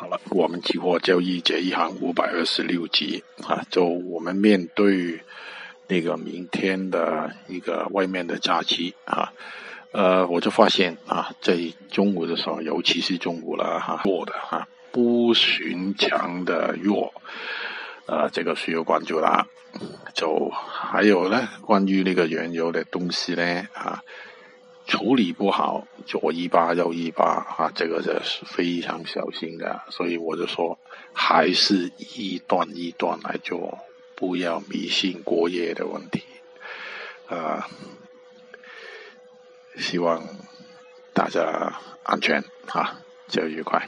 好了，我们期货交易这一行五百二十六集啊，就我们面对那个明天的一个外面的假期啊，呃，我就发现啊，在中午的时候，尤其是中午了哈，弱的哈，不寻常的弱，呃，这个需要关注啦。就还有呢，关于那个原油的东西呢啊。处理不好，左一巴右一巴啊，这个是非常小心的，所以我就说，还是一段一段来做，不要迷信过夜的问题，啊，希望大家安全啊，节日愉快。